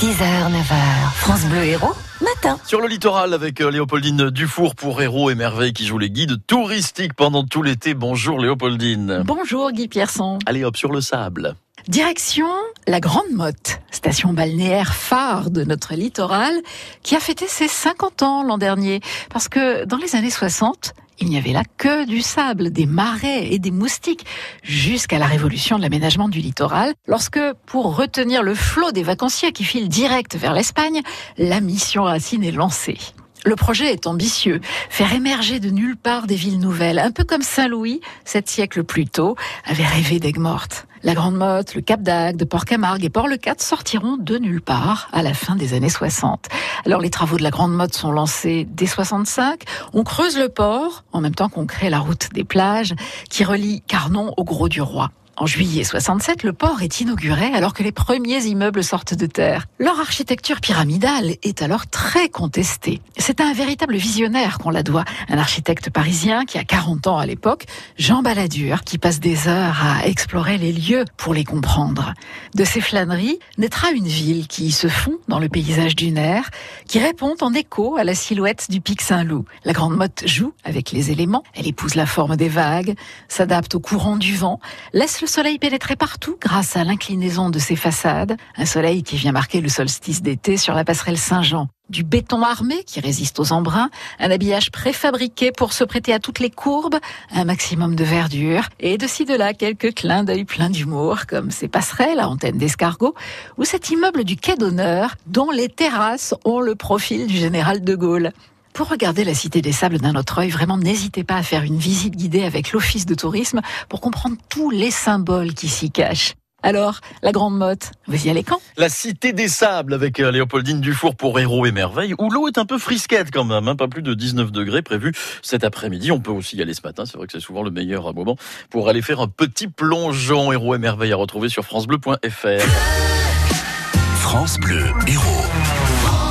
6h, 9h, France Bleu Héros, matin. Sur le littoral avec euh, Léopoldine Dufour pour Héros et Merveilles qui joue les guides touristiques pendant tout l'été. Bonjour Léopoldine. Bonjour Guy Pierson. Allez hop sur le sable. Direction la Grande Motte, station balnéaire phare de notre littoral, qui a fêté ses 50 ans l'an dernier. Parce que dans les années 60, il n'y avait là que du sable, des marais et des moustiques, jusqu'à la révolution de l'aménagement du littoral, lorsque, pour retenir le flot des vacanciers qui filent direct vers l'Espagne, la mission Racine est lancée. Le projet est ambitieux, faire émerger de nulle part des villes nouvelles, un peu comme Saint-Louis, sept siècles plus tôt, avait rêvé d'Aigues-Mortes. La Grande Motte, le Cap d'Agde, Port-Camargue et Port-le-Cat sortiront de nulle part à la fin des années 60. Alors les travaux de la Grande Motte sont lancés dès 65. On creuse le port en même temps qu'on crée la route des plages qui relie Carnon au Gros du Roi. En juillet 67, le port est inauguré alors que les premiers immeubles sortent de terre. Leur architecture pyramidale est alors très contestée. C'est à un véritable visionnaire qu'on la doit, un architecte parisien qui a 40 ans à l'époque, Jean Balladur, qui passe des heures à explorer les lieux pour les comprendre. De ces flâneries naîtra une ville qui se fond dans le paysage dunaire, qui répond en écho à la silhouette du pic Saint-Loup. La Grande Motte joue avec les éléments, elle épouse la forme des vagues, s'adapte au courant du vent, laisse le soleil pénétrer partout grâce à l'inclinaison de ses façades, un soleil qui vient marquer le solstice d'été sur la passerelle Saint-Jean. Du béton armé qui résiste aux embruns, un habillage préfabriqué pour se prêter à toutes les courbes, un maximum de verdure, et de ci de là quelques clins d'œil pleins d'humour, comme ces passerelles à antenne d'escargot, ou cet immeuble du quai d'honneur, dont les terrasses ont le profil du général de Gaulle. Pour regarder la Cité des Sables d'un autre œil, vraiment n'hésitez pas à faire une visite guidée avec l'Office de tourisme pour comprendre tous les symboles qui s'y cachent. Alors, la Grande Motte, vous y allez quand? La Cité des Sables avec euh, Léopoldine Dufour pour Héros et Merveilles, où l'eau est un peu frisquette quand même, hein, pas plus de 19 degrés prévus cet après-midi. On peut aussi y aller ce matin, c'est vrai que c'est souvent le meilleur moment pour aller faire un petit plongeon Héros et Merveilles à retrouver sur francebleu.fr. France Bleu Héros.